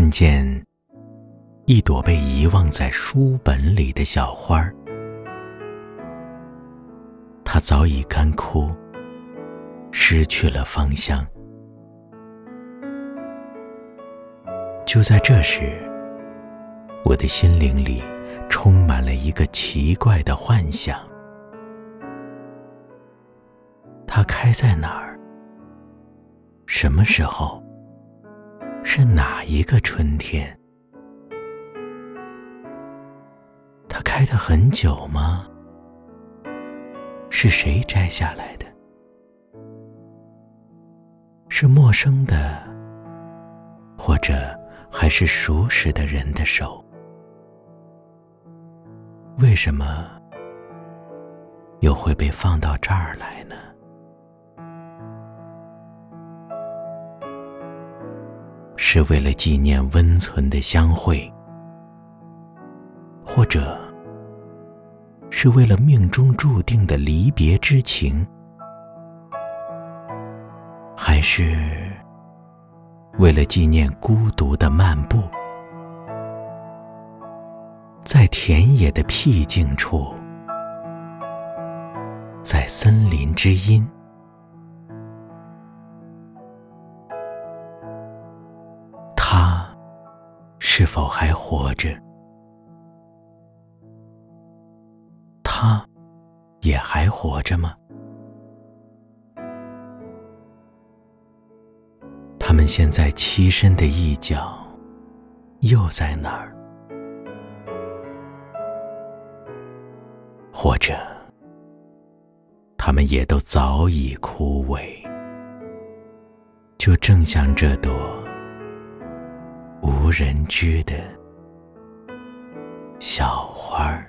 看见一朵被遗忘在书本里的小花儿，它早已干枯，失去了芳香。就在这时，我的心灵里充满了一个奇怪的幻想：它开在哪儿？什么时候？是哪一个春天？它开得很久吗？是谁摘下来的？是陌生的，或者还是熟识的人的手？为什么又会被放到这儿来呢？是为了纪念温存的相会，或者是为了命中注定的离别之情，还是为了纪念孤独的漫步，在田野的僻静处，在森林之阴。否还活着？他，也还活着吗？他们现在栖身的一角，又在哪儿？或者，他们也都早已枯萎，就正像这朵。无人知的小花儿。